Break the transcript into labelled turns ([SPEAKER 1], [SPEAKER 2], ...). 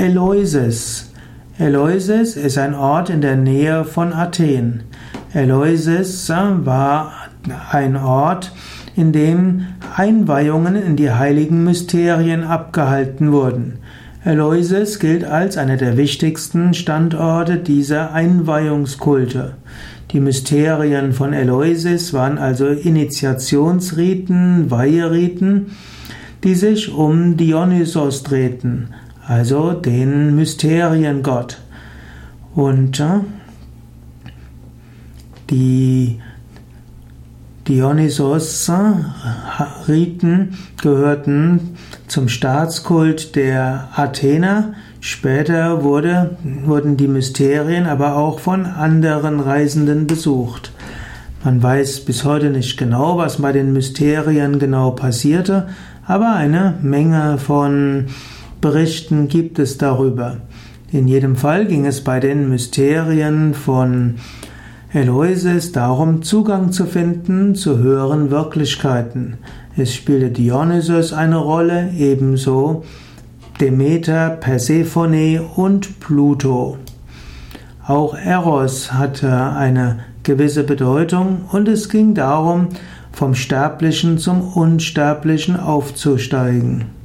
[SPEAKER 1] Eleusis. Eleusis ist ein Ort in der Nähe von Athen. Eleusis war ein Ort, in dem Einweihungen in die heiligen Mysterien abgehalten wurden. Eleusis gilt als einer der wichtigsten Standorte dieser Einweihungskulte. Die Mysterien von Eleusis waren also Initiationsriten, Weiheriten, die sich um Dionysos drehten, also den Mysteriengott. Und äh, die Dionysos-Riten gehörten zum Staatskult der Athener. Später wurde, wurden die Mysterien aber auch von anderen Reisenden besucht. Man weiß bis heute nicht genau, was bei den Mysterien genau passierte, aber eine Menge von Berichten gibt es darüber. In jedem Fall ging es bei den Mysterien von Eloises darum, Zugang zu finden zu höheren Wirklichkeiten. Es spielte Dionysos eine Rolle, ebenso Demeter, Persephone und Pluto. Auch Eros hatte eine gewisse Bedeutung und es ging darum, vom Sterblichen zum Unsterblichen aufzusteigen.